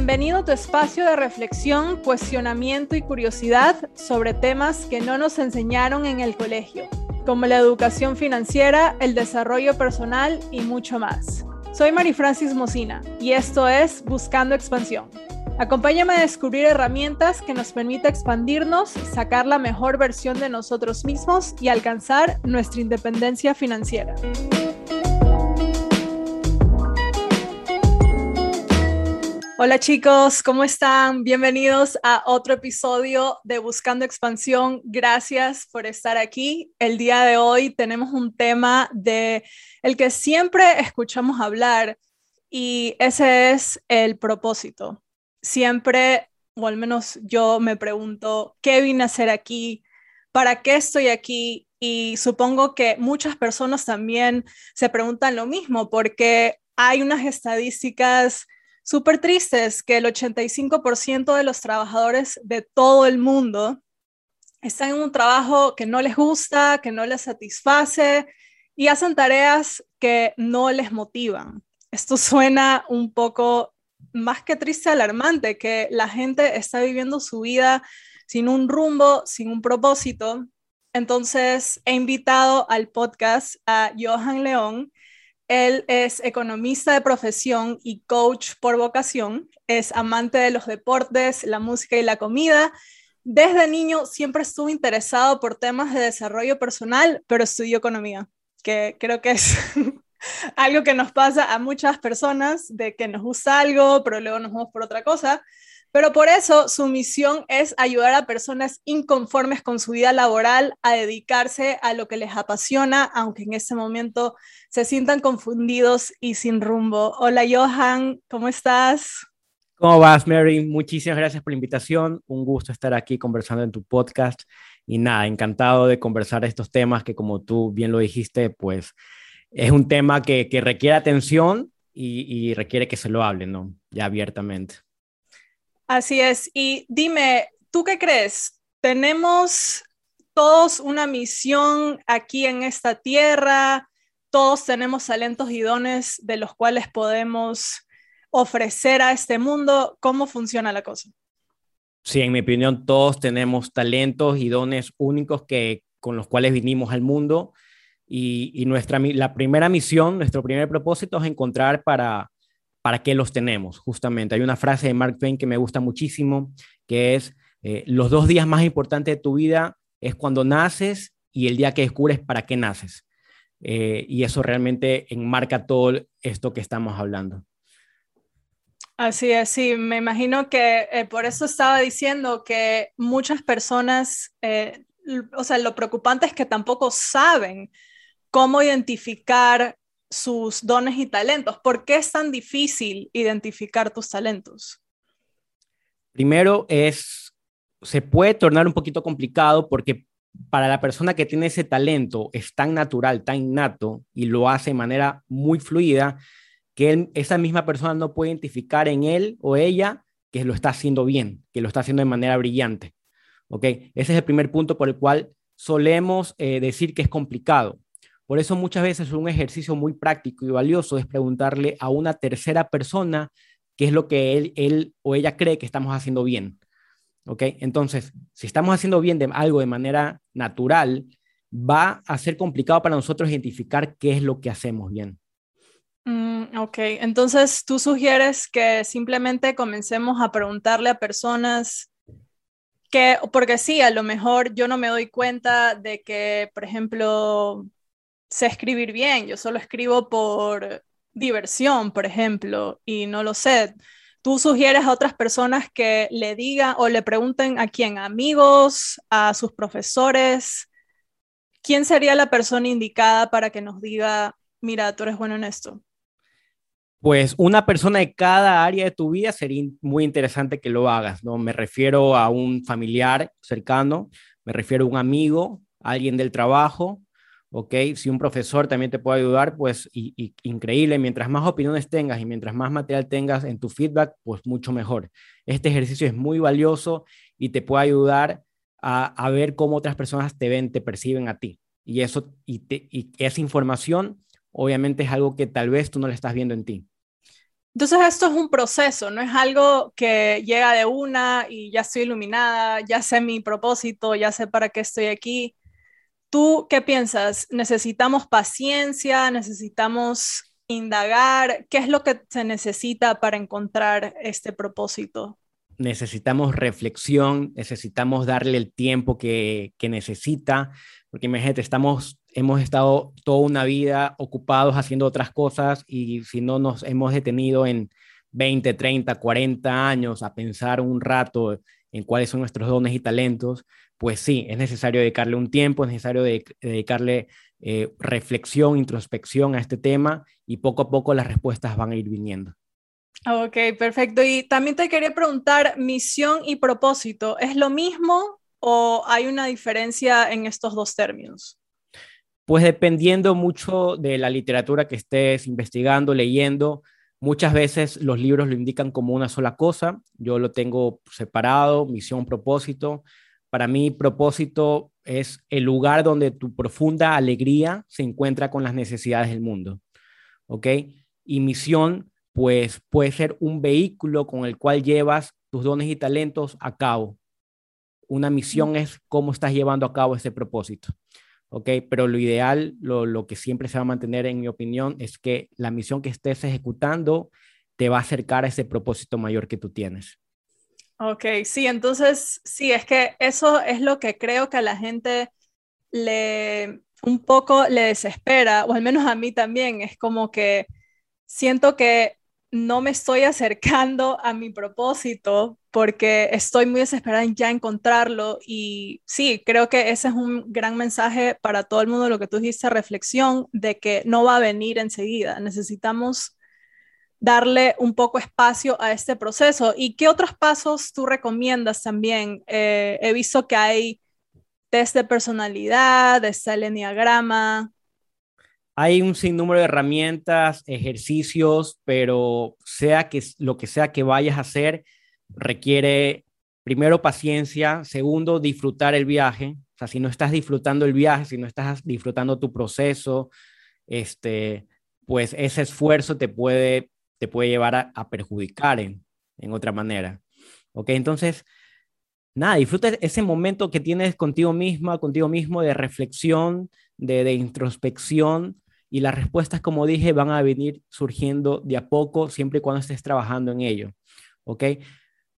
Bienvenido a tu espacio de reflexión, cuestionamiento y curiosidad sobre temas que no nos enseñaron en el colegio, como la educación financiera, el desarrollo personal y mucho más. Soy Mari Francis Mocina y esto es Buscando Expansión. Acompáñame a descubrir herramientas que nos permitan expandirnos, sacar la mejor versión de nosotros mismos y alcanzar nuestra independencia financiera. Hola chicos, ¿cómo están? Bienvenidos a otro episodio de Buscando Expansión. Gracias por estar aquí. El día de hoy tenemos un tema de el que siempre escuchamos hablar y ese es el propósito. Siempre, o al menos yo me pregunto, ¿qué vine a hacer aquí? ¿Para qué estoy aquí? Y supongo que muchas personas también se preguntan lo mismo porque hay unas estadísticas súper tristes que el 85% de los trabajadores de todo el mundo están en un trabajo que no les gusta, que no les satisface y hacen tareas que no les motivan. Esto suena un poco más que triste, alarmante, que la gente está viviendo su vida sin un rumbo, sin un propósito. Entonces he invitado al podcast a Johan León, él es economista de profesión y coach por vocación. Es amante de los deportes, la música y la comida. Desde niño siempre estuvo interesado por temas de desarrollo personal, pero estudió economía, que creo que es algo que nos pasa a muchas personas, de que nos gusta algo, pero luego nos vamos por otra cosa. Pero por eso su misión es ayudar a personas inconformes con su vida laboral a dedicarse a lo que les apasiona, aunque en ese momento se sientan confundidos y sin rumbo. Hola Johan, ¿cómo estás? ¿Cómo vas, Mary? Muchísimas gracias por la invitación. Un gusto estar aquí conversando en tu podcast. Y nada, encantado de conversar estos temas que, como tú bien lo dijiste, pues es un tema que, requiere atención y, y requiere que se lo hablen, ¿no? Ya abiertamente. Así es. Y dime, ¿tú qué crees? ¿Tenemos todos una misión aquí en esta tierra? ¿Todos tenemos talentos y dones de los cuales podemos ofrecer a este mundo? ¿Cómo funciona la cosa? Sí, en mi opinión, todos tenemos talentos y dones únicos que, con los cuales vinimos al mundo. Y, y nuestra, la primera misión, nuestro primer propósito es encontrar para, para qué los tenemos, justamente. Hay una frase de Mark Twain que me gusta muchísimo, que es, eh, los dos días más importantes de tu vida es cuando naces y el día que descubres para qué naces. Eh, y eso realmente enmarca todo esto que estamos hablando. Así es, sí, me imagino que eh, por eso estaba diciendo que muchas personas, o sea, lo preocupante es que tampoco saben cómo identificar sus dones y talentos. ¿Por qué es tan difícil identificar tus talentos? Primero es, se puede tornar un poquito complicado porque para la persona que tiene ese talento es tan natural, tan innato y lo hace de manera muy fluida que esa misma persona no puede identificar en él o ella que lo está haciendo bien, que lo está haciendo de manera brillante. ¿Ok? Ese es el primer punto por el cual solemos eh, decir que es complicado. Por eso muchas veces un ejercicio muy práctico y valioso es preguntarle a una tercera persona qué es lo que él, él o ella cree que estamos haciendo bien. ¿Ok? Entonces, si estamos haciendo bien de algo de manera natural, va a ser complicado para nosotros identificar qué es lo que hacemos bien. Mm, ok, entonces tú sugieres que simplemente comencemos a preguntarle a personas que, porque sí, a lo mejor yo no me doy cuenta de que, por ejemplo, sé escribir bien, yo solo escribo por diversión, por ejemplo, y no lo sé. ¿Tú sugieres a otras personas que le digan o le pregunten a quién, amigos, a sus profesores? ¿Quién sería la persona indicada para que nos diga, mira, tú eres bueno en esto? Pues una persona de cada área de tu vida sería muy interesante que lo hagas, ¿no? Me refiero a un familiar cercano, me refiero a un amigo, alguien del trabajo, ¿ok? Si un profesor también te puede ayudar, pues y, increíble, mientras más opiniones tengas y mientras más material tengas en tu feedback, pues mucho mejor. Este ejercicio es muy valioso y te puede ayudar a, ver cómo otras personas te ven, te perciben a ti. Y, eso, y, esa información obviamente es algo que tal vez tú no le estás viendo en ti. Entonces esto es un proceso, no es algo que llega de una y ya estoy iluminada, ya sé mi propósito, ya sé para qué estoy aquí. ¿Tú qué piensas? ¿Necesitamos paciencia? ¿Necesitamos indagar? ¿Qué es lo que se necesita para encontrar este propósito? Necesitamos reflexión, necesitamos darle el tiempo que, que necesita, porque imagínate, estamos hemos estado toda una vida ocupados haciendo otras cosas y si no nos hemos detenido en 20, 30, 40 años a pensar un rato en cuáles son nuestros dones y talentos, pues sí, es necesario dedicarle un tiempo, es necesario dedicarle eh, reflexión, introspección a este tema y poco a poco las respuestas van a ir viniendo. Ok, perfecto. Y también te quería preguntar, misión y propósito, ¿es lo mismo o hay una diferencia en estos dos términos? Pues dependiendo mucho de la literatura que estés investigando, leyendo, muchas veces los libros lo indican como una sola cosa. Yo lo tengo separado, misión, propósito. Para mí, propósito es el lugar donde tu profunda alegría se encuentra con las necesidades del mundo. ¿Ok? Y misión, pues puede ser un vehículo con el cual llevas tus dones y talentos a cabo. Una misión es cómo estás llevando a cabo ese propósito. ¿ok? Pero lo ideal, lo, que siempre se va a mantener, en mi opinión, es que la misión que estés ejecutando te va a acercar a ese propósito mayor que tú tienes. Ok, sí, entonces, sí, es que eso es lo que creo que a la gente le un poco le desespera, o al menos a mí también, es como que siento que no me estoy acercando a mi propósito porque estoy muy desesperada en ya encontrarlo y sí, creo que ese es un gran mensaje para todo el mundo, lo que tú dijiste, reflexión de que no va a venir enseguida, necesitamos darle un poco espacio a este proceso. ¿Y qué otros pasos tú recomiendas también? Eh, he visto que hay test de personalidad, está el enneagrama, hay un sinnúmero de herramientas, ejercicios, pero sea que lo que sea que vayas a hacer, requiere primero paciencia, segundo disfrutar el viaje. O sea, si no estás disfrutando el viaje, si no estás disfrutando tu proceso, este, pues ese esfuerzo te puede, te puede llevar a, perjudicar en, en otra manera. ¿Ok? Entonces, nada, disfruta ese momento que tienes contigo misma, contigo mismo de reflexión, de, de introspección y las respuestas, como dije, van a venir surgiendo de a poco, siempre y cuando estés trabajando en ello. ¿Ok?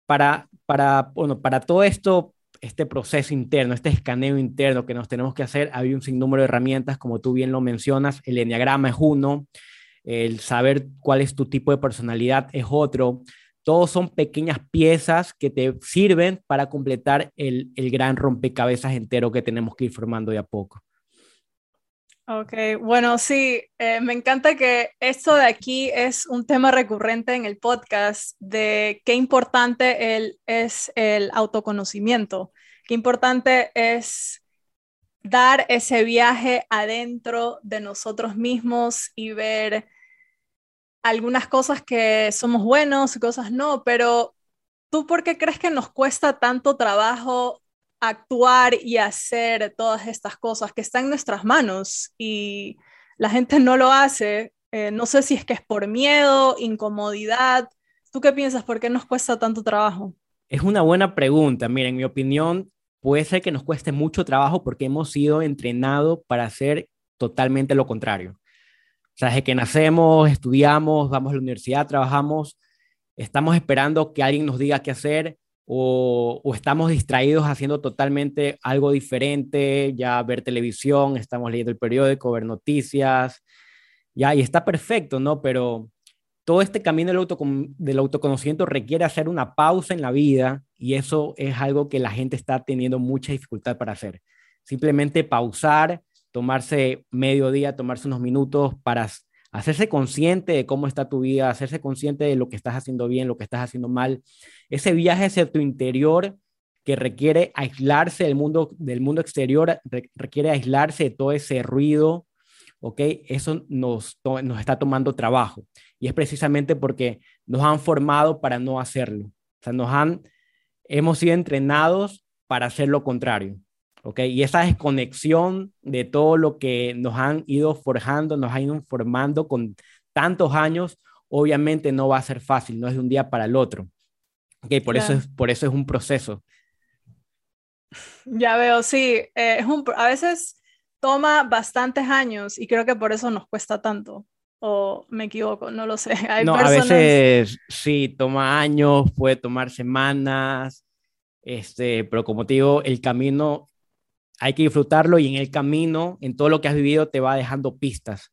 Para, para, bueno, para todo esto, este proceso interno, este escaneo interno que nos tenemos que hacer, hay un sinnúmero de herramientas, como tú bien lo mencionas, el enneagrama es uno, el saber cuál es tu tipo de personalidad es otro. Todos son pequeñas piezas que te sirven para completar el, el gran rompecabezas entero que tenemos que ir formando de a poco. Ok, bueno, sí, eh, me encanta que esto de aquí es un tema recurrente en el podcast de qué importante el, es el autoconocimiento, qué importante es dar ese viaje adentro de nosotros mismos y ver algunas cosas que somos buenos cosas no, pero ¿tú por qué crees que nos cuesta tanto trabajo actuar y hacer todas estas cosas que están en nuestras manos y la gente no lo hace. Eh, no sé si es que es por miedo, incomodidad. ¿Tú qué piensas? ¿Por qué nos cuesta tanto trabajo? Es una buena pregunta. Mira, en mi opinión, puede ser que nos cueste mucho trabajo porque hemos sido entrenados para hacer totalmente lo contrario. O sea, desde que nacemos, estudiamos, vamos a la universidad, trabajamos, estamos esperando que alguien nos diga qué hacer o, estamos distraídos haciendo totalmente algo diferente, ya ver televisión, estamos leyendo el periódico, ver noticias, ya, y está perfecto, ¿no? Pero todo este camino del, del autoconocimiento requiere hacer una pausa en la vida y eso es algo que la gente está teniendo mucha dificultad para hacer. Simplemente pausar, tomarse medio día, tomarse unos minutos para hacerse consciente de cómo está tu vida, hacerse consciente de lo que estás haciendo bien, lo que estás haciendo mal. Ese viaje hacia tu interior que requiere aislarse del mundo, del mundo exterior, requiere aislarse de todo ese ruido, ¿ok? Eso nos, nos está tomando trabajo. Y es precisamente porque nos han formado para no hacerlo. O sea, nos han, hemos sido entrenados para hacer lo contrario. Y esa desconexión de todo lo que nos han ido forjando, nos han ido formando con tantos años, obviamente no va a ser fácil, no es de un día para el otro. Okay, por, eso es, por eso es un proceso. Ya veo, sí. Eh, es un, a veces toma bastantes años y creo que por eso nos cuesta tanto. O me equivoco, no lo sé. no, a veces sí, toma años, puede tomar semanas, este, pero como te digo, el camino hay que disfrutarlo y en el camino, en todo lo que has vivido, te va dejando pistas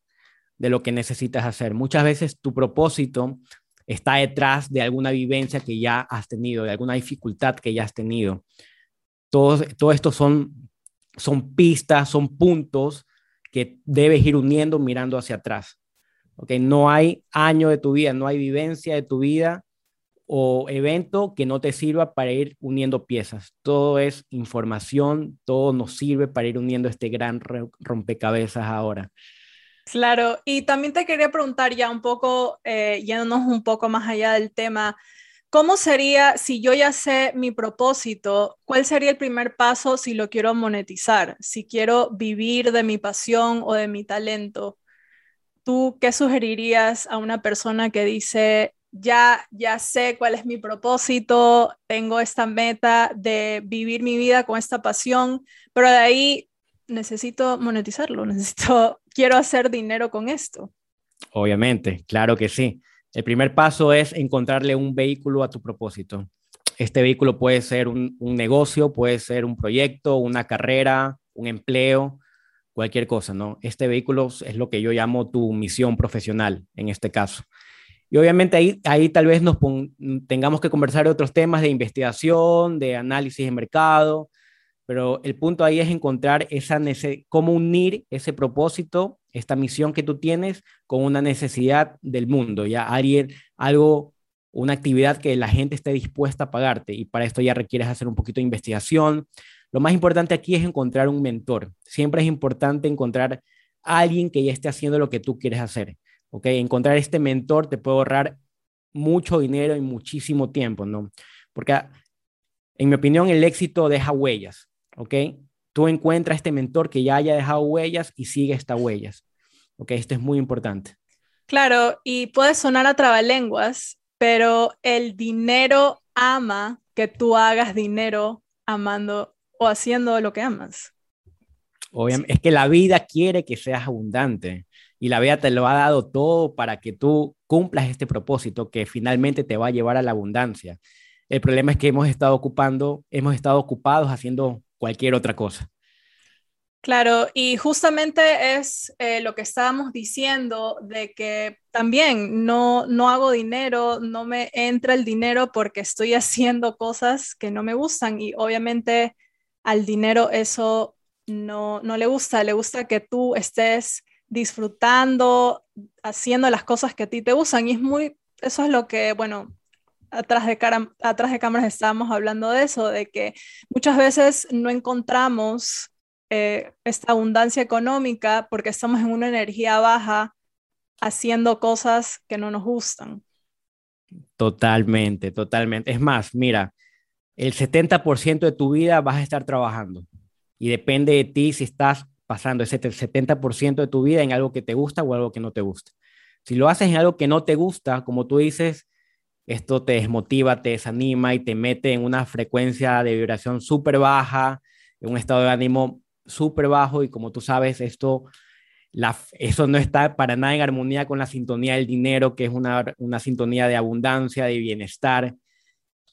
de lo que necesitas hacer. Muchas veces tu propósito está detrás de alguna vivencia que ya has tenido, de alguna dificultad que ya has tenido. Todo, todo esto son, son pistas, son puntos que debes ir uniendo mirando hacia atrás. ¿okay? No hay año de tu vida, no hay vivencia de tu vida o evento que no te sirva para ir uniendo piezas. Todo es información, todo nos sirve para ir uniendo este gran rompecabezas ahora. Claro, y también te quería preguntar ya un poco, eh, yéndonos un poco más allá del tema, ¿cómo sería si yo ya sé mi propósito? ¿Cuál sería el primer paso si lo quiero monetizar? Si quiero vivir de mi pasión o de mi talento. ¿Tú qué sugerirías a una persona que dice, ya, ya sé cuál es mi propósito, tengo esta meta de vivir mi vida con esta pasión, pero de ahí necesito monetizarlo, necesito, quiero hacer dinero con esto. Obviamente, claro que sí. El primer paso es encontrarle un vehículo a tu propósito. Este vehículo puede ser un, negocio, puede ser un proyecto, una carrera, un empleo, cualquier cosa, ¿no? Este vehículo es lo que yo llamo tu misión profesional en este caso. Y obviamente ahí, ahí tal vez nos tengamos que conversar de otros temas de investigación, de análisis de mercado, pero el punto ahí es encontrar esa cómo unir ese propósito, esta misión que tú tienes con una necesidad del mundo, ya alguien, algo, una actividad que la gente esté dispuesta a pagarte y para esto ya requieres hacer un poquito de investigación. Lo más importante aquí es encontrar un mentor. Siempre es importante encontrar alguien que ya esté haciendo lo que tú quieres hacer. ¿ok? Encontrar este mentor te puede ahorrar mucho dinero y muchísimo tiempo, ¿no? Porque en mi opinión el éxito deja huellas, ¿ok? Tú encuentras este mentor que ya haya dejado huellas y sigue estas huellas, ¿ok? Esto es muy importante. Claro, y puede sonar a trabalenguas, pero el dinero ama que tú hagas dinero amando o haciendo lo que amas. Obviamente, es que la vida quiere que seas abundante y la vida te lo ha dado todo para que tú cumplas este propósito que finalmente te va a llevar a la abundancia. El problema es que hemos estado ocupando, hemos estado ocupados haciendo cualquier otra cosa. Claro, y justamente es eh, lo que estábamos diciendo de que también no, no hago dinero, no me entra el dinero porque estoy haciendo cosas que no me gustan y obviamente al dinero eso no, no le gusta, le gusta que tú estés disfrutando, haciendo las cosas que a ti te gustan. Y es muy, eso es lo que, bueno, atrás de, cara, atrás de cámaras estábamos hablando de eso, de que muchas veces no encontramos eh, esta abundancia económica porque estamos en una energía baja haciendo cosas que no nos gustan. Totalmente, totalmente. Es más, mira, el 70% de tu vida vas a estar trabajando y depende de ti si estás pasando ese 70% de tu vida en algo que te gusta o algo que no te gusta. Si lo haces en algo que no te gusta, como tú dices, esto te desmotiva, te desanima y te mete en una frecuencia de vibración súper baja, en un estado de ánimo súper bajo y como tú sabes, esto, la, eso no está para nada en armonía con la sintonía del dinero, que es una, una sintonía de abundancia, de bienestar.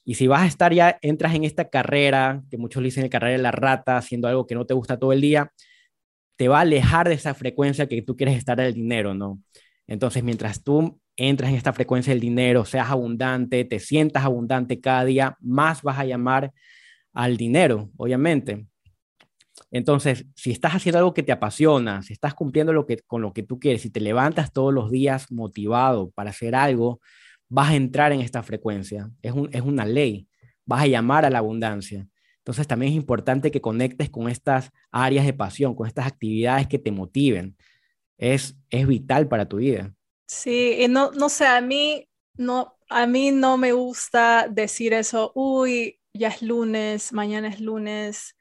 Y si vas a estar ya, entras en esta carrera, que muchos dicen el carrera de la rata, haciendo algo que no te gusta todo el día, te va a alejar de esa frecuencia que tú quieres estar del dinero, ¿no? Entonces, mientras tú entras en esta frecuencia del dinero, seas abundante, te sientas abundante cada día, más vas a llamar al dinero, obviamente. Entonces, si estás haciendo algo que te apasiona, si estás cumpliendo lo que, con lo que tú quieres, si te levantas todos los días motivado para hacer algo, vas a entrar en esta frecuencia. Es, un, es una ley. Vas a llamar a la abundancia. Entonces también es importante que conectes con estas áreas de pasión, con estas actividades que te motiven. Es, es vital para tu vida. Sí, y no, no sé, a mí no, a mí no me gusta decir eso, uy, ya es lunes, mañana es lunes,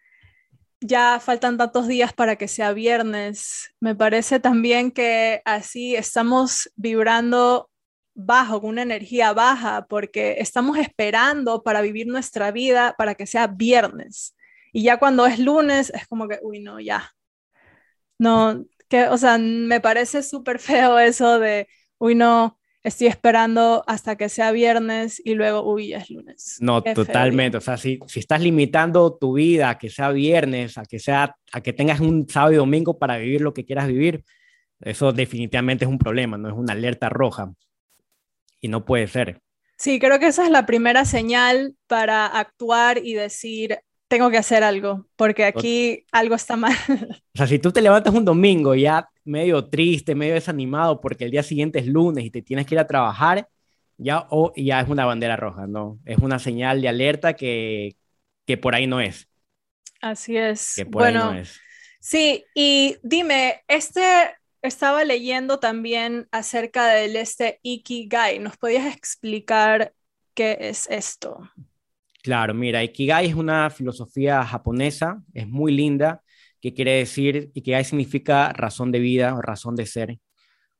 ya faltan tantos días para que sea viernes. Me parece también que así estamos vibrando bajo, con una energía baja, porque estamos esperando para vivir nuestra vida para que sea viernes. Y ya cuando es lunes, es como que, uy, no, ya. No, que, o sea, me parece súper feo eso de, uy, no, estoy esperando hasta que sea viernes y luego, uy, ya es lunes. No, totalmente. O sea, si, si estás limitando tu vida a que sea viernes, a que, sea, a que tengas un sábado y domingo para vivir lo que quieras vivir, eso definitivamente es un problema, no es una alerta roja. Y no puede ser. Sí, creo que esa es la primera señal para actuar y decir, tengo que hacer algo, porque aquí algo está mal. O sea, si tú te levantas un domingo ya medio triste, medio desanimado, porque el día siguiente es lunes y te tienes que ir a trabajar, ya, o ya es una bandera roja, ¿no? Es una señal de alerta que, que por ahí no es. Así es. Que por bueno, ahí no es. Sí, y dime, este estaba leyendo también acerca del este Ikigai. ¿Nos podías explicar qué es esto? Claro, mira, Ikigai es una filosofía japonesa, es muy linda, que quiere decir, Ikigai significa razón de vida o razón de ser,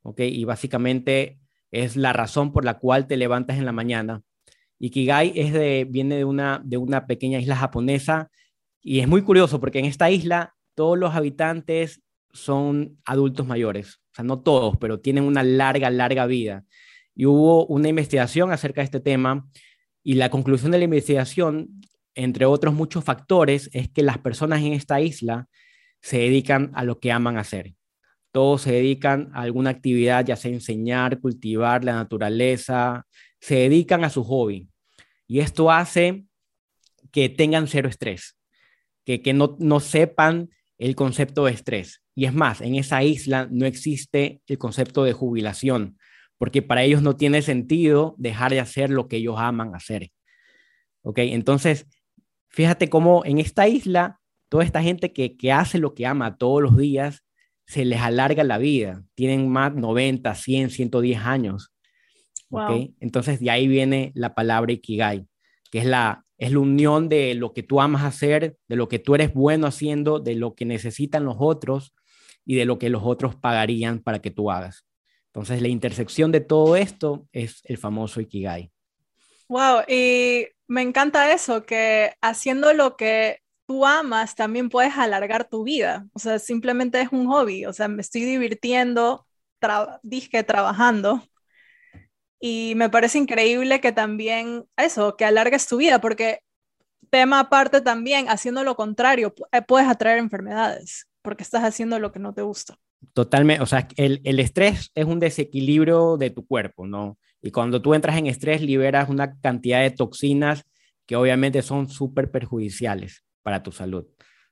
¿ok? Y básicamente es la razón por la cual te levantas en la mañana. Ikigai es de, viene de una, de una pequeña isla japonesa y es muy curioso porque en esta isla todos los habitantes son adultos mayores, o sea, no todos, pero tienen una larga, larga vida. Y hubo una investigación acerca de este tema y la conclusión de la investigación, entre otros muchos factores, es que las personas en esta isla se dedican a lo que aman hacer. Todos se dedican a alguna actividad, ya sea enseñar, cultivar la naturaleza, se dedican a su hobby. Y esto hace que tengan cero estrés, que, que no, no sepan el concepto de estrés. Y es más, en esa isla no existe el concepto de jubilación porque para ellos no tiene sentido dejar de hacer lo que ellos aman hacer. ¿Ok? Entonces, fíjate cómo en esta isla, toda esta gente que, hace lo que ama todos los días, se les alarga la vida. Tienen más 90, 100, 110 años. ¿Ok? Entonces, de ahí viene la palabra Ikigai, que es la, es la unión de lo que tú amas hacer, de lo que tú eres bueno haciendo, de lo que necesitan los otros y de lo que los otros pagarían para que tú hagas. Entonces, la intersección de todo esto es el famoso Ikigai. Wow, y me encanta eso, que haciendo lo que tú amas también puedes alargar tu vida. O sea, simplemente es un hobby. O sea, me estoy divirtiendo, dije trabajando. Y me parece increíble que también eso, que alargues tu vida, porque tema aparte también, haciendo lo contrario, eh, puedes atraer enfermedades, porque estás haciendo lo que no te gusta. Totalmente, o sea, el, el, estrés es un desequilibrio de tu cuerpo, ¿no? Y cuando tú entras en estrés, liberas una cantidad de toxinas que obviamente son súper perjudiciales para tu salud,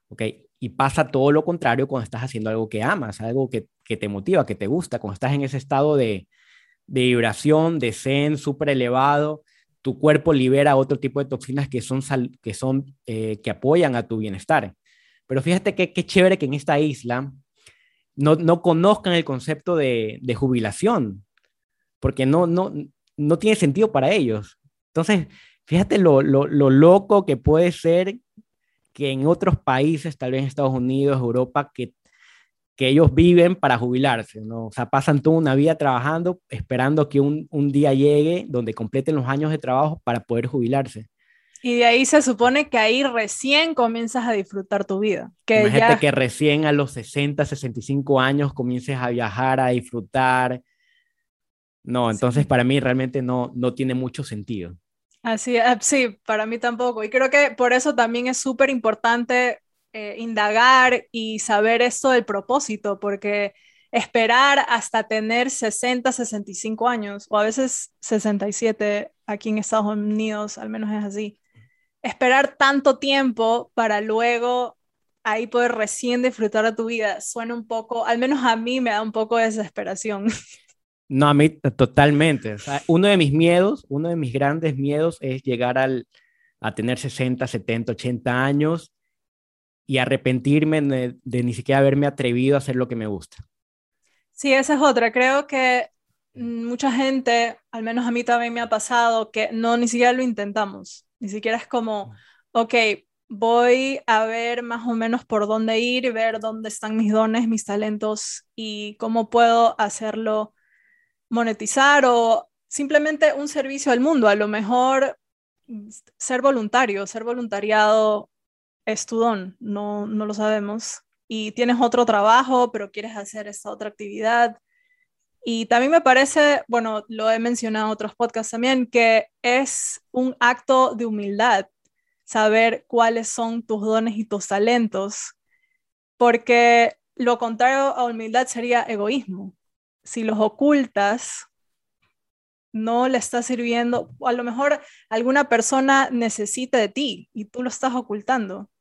¿ok? Y pasa todo lo contrario cuando estás haciendo algo que amas, algo que, que te motiva, que te gusta, cuando estás en ese estado de, de vibración, de zen súper elevado, tu cuerpo libera otro tipo de toxinas que son, que, son eh, que apoyan a tu bienestar. Pero fíjate qué chévere que en esta isla no, conozcan el concepto de, jubilación, porque no, no, no tiene sentido para ellos. Entonces, fíjate lo, loco que puede ser que en otros países, tal vez en Estados Unidos, Europa, que, que ellos viven para jubilarse, ¿no? O sea, pasan toda una vida trabajando, esperando que un, un día llegue donde completen los años de trabajo para poder jubilarse. Y de ahí se supone que ahí recién comienzas a disfrutar tu vida. Que Imagínate que recién a los 60, 65 años comiences a viajar, a disfrutar. No, entonces para mí realmente no, no tiene mucho sentido. Así, sí, para mí tampoco. Y creo que por eso también es súper importante eh, indagar y saber esto del propósito, porque esperar hasta tener 60, 65 años, o a veces 67 aquí en Estados Unidos, al menos es así, esperar tanto tiempo para luego ahí poder recién disfrutar de tu vida suena un poco, al menos a mí me da un poco de desesperación. No, a mí totalmente. uno de mis miedos, uno de mis grandes miedos es llegar al, a tener 60, 70, 80 años y arrepentirme de, de, ni siquiera haberme atrevido a hacer lo que me gusta. Sí, esa es otra. Creo que mucha gente, al menos a mí también me ha pasado, que no ni siquiera lo intentamos. Ni siquiera es como, ok, voy a ver más o menos por dónde ir, ver dónde están mis dones, mis talentos y cómo puedo hacerlo monetizar o simplemente un servicio al mundo. A lo mejor ser voluntario, ser voluntariado es tu don, no, no lo sabemos. Y tienes otro trabajo, pero quieres hacer esta otra actividad. Y también me parece, bueno, lo he mencionado en otros podcasts también, que es un acto de humildad saber cuáles son tus dones y tus talentos, porque lo contrario a humildad sería egoísmo. Si los ocultas, no le estás sirviendo, a lo mejor alguna persona necesita de ti y tú lo estás ocultando.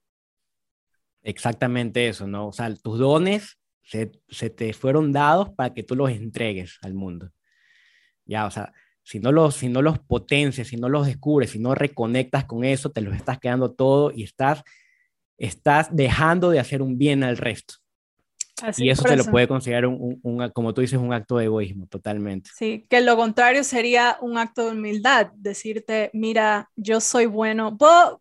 Exactamente eso, ¿no? O sea, tus dones se, se te fueron dados para que tú los entregues al mundo. Ya, o sea, si no, los, si no los potencias, si no los descubres, si no reconectas con eso, te los estás quedando todo y estás, estás dejando de hacer un bien al resto y eso se lo puede considerar, un, un, como tú dices, un acto de egoísmo, totalmente. Sí, que lo contrario sería un acto de humildad, decirte, mira, yo soy bueno.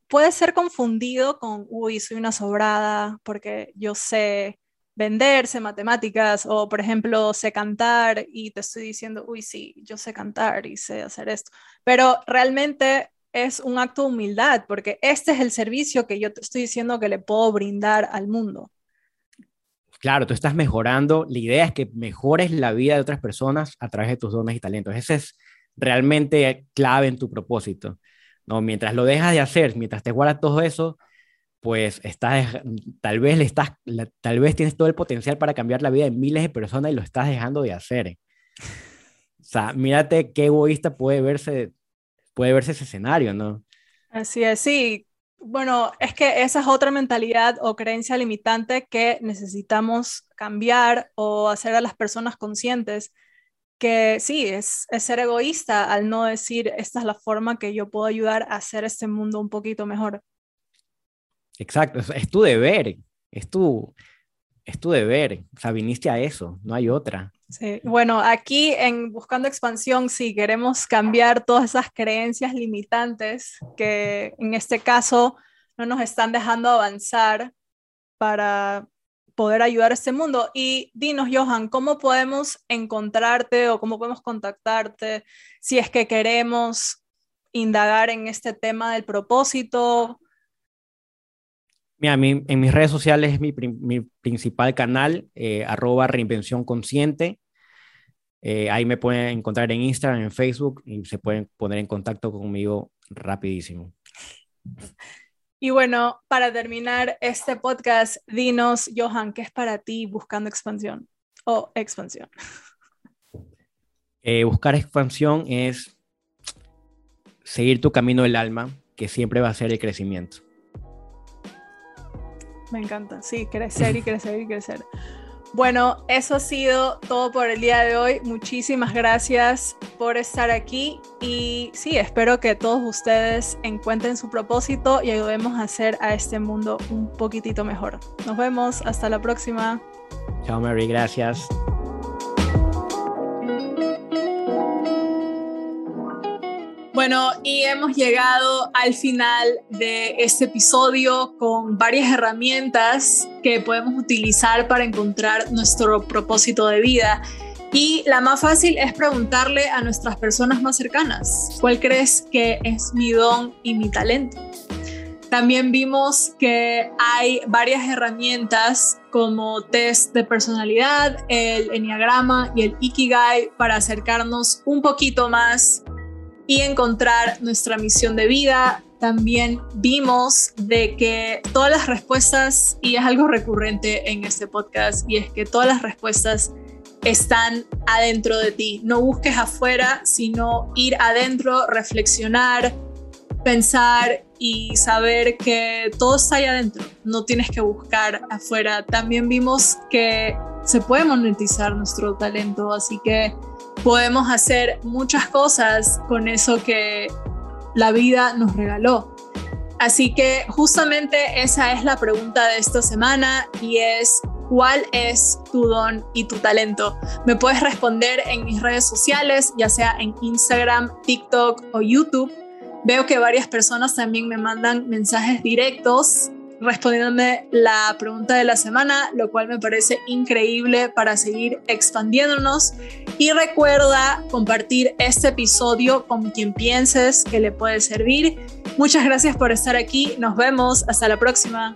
puede ser confundido con, uy, soy una sobrada porque yo sé vender, sé matemáticas, o por ejemplo, sé cantar y te estoy diciendo, uy, sí, yo sé cantar y sé hacer esto. Pero realmente es un acto de humildad porque este es el servicio que yo te estoy diciendo que le puedo brindar al mundo claro, tú estás mejorando, la idea es que mejores la vida de otras personas a través de tus dones y talentos. Ese es realmente clave en tu propósito. ¿no? Mientras lo dejas de hacer, mientras te guardas todo eso, pues estás, tal vez le estás, tal vez tienes todo el potencial para cambiar la vida de miles de personas y lo estás dejando de hacer. O sea, mírate qué egoísta puede verse, puede verse ese escenario, ¿no? Así es, sí, bueno, es que esa es otra mentalidad o creencia limitante que necesitamos cambiar o hacer a las personas conscientes que sí, es, ser egoísta al no decir esta es la forma que yo puedo ayudar a hacer este mundo un poquito mejor. Exacto, es, tu deber, es tu, es tu deber, o sea, viniste a eso, no hay otra. Sí, bueno, aquí en Buscando Expansión, sí queremos cambiar todas esas creencias limitantes que en este caso no nos están dejando avanzar para poder ayudar a este mundo. Y dinos, Johan, ¿cómo podemos encontrarte o cómo podemos contactarte si es que queremos indagar en este tema del propósito? Mira, en mis redes sociales es mi, principal canal, eh, arroba reinvención consciente. Eh, ahí me pueden encontrar en Instagram, en Facebook y se pueden poner en contacto conmigo rapidísimo. Y bueno, para terminar este podcast, dinos, Johan, ¿qué es para ti buscando expansión o expansión? Eh, buscar expansión es seguir tu camino del alma, que siempre va a ser el crecimiento. Me encanta, sí, crecer y crecer y crecer. Bueno, eso ha sido todo por el día de hoy. Muchísimas gracias por estar aquí y sí, espero que todos ustedes encuentren su propósito y ayudemos a hacer a este mundo un poquitito mejor. Nos vemos, hasta la próxima. Chao Mary, gracias. Bueno, y hemos llegado al final de este episodio con varias herramientas que podemos utilizar para encontrar nuestro propósito de vida. Y la más fácil es preguntarle a nuestras personas más cercanas, ¿cuál crees que es mi don y mi talento? También vimos que hay varias herramientas como test de personalidad, el enneagrama y el ikigai para acercarnos un poquito más y encontrar nuestra misión de vida. También vimos de que todas las respuestas, y es algo recurrente en este podcast, y es que todas las respuestas están adentro de ti. No busques afuera, sino ir adentro, reflexionar, pensar y saber que todo está ahí adentro. No tienes que buscar afuera. También vimos que se puede monetizar nuestro talento, así que podemos hacer muchas cosas con eso que la vida nos regaló. Así que justamente esa es la pregunta de esta semana y es cuál es tu don y tu talento. Me puedes responder en mis redes sociales, ya sea en Instagram, TikTok o YouTube. Veo que varias personas también me mandan mensajes directos respondiéndome la pregunta de la semana, lo cual me parece increíble para seguir expandiéndonos. Y recuerda compartir este episodio con quien pienses que le puede servir. Muchas gracias por estar aquí. Nos vemos. Hasta la próxima.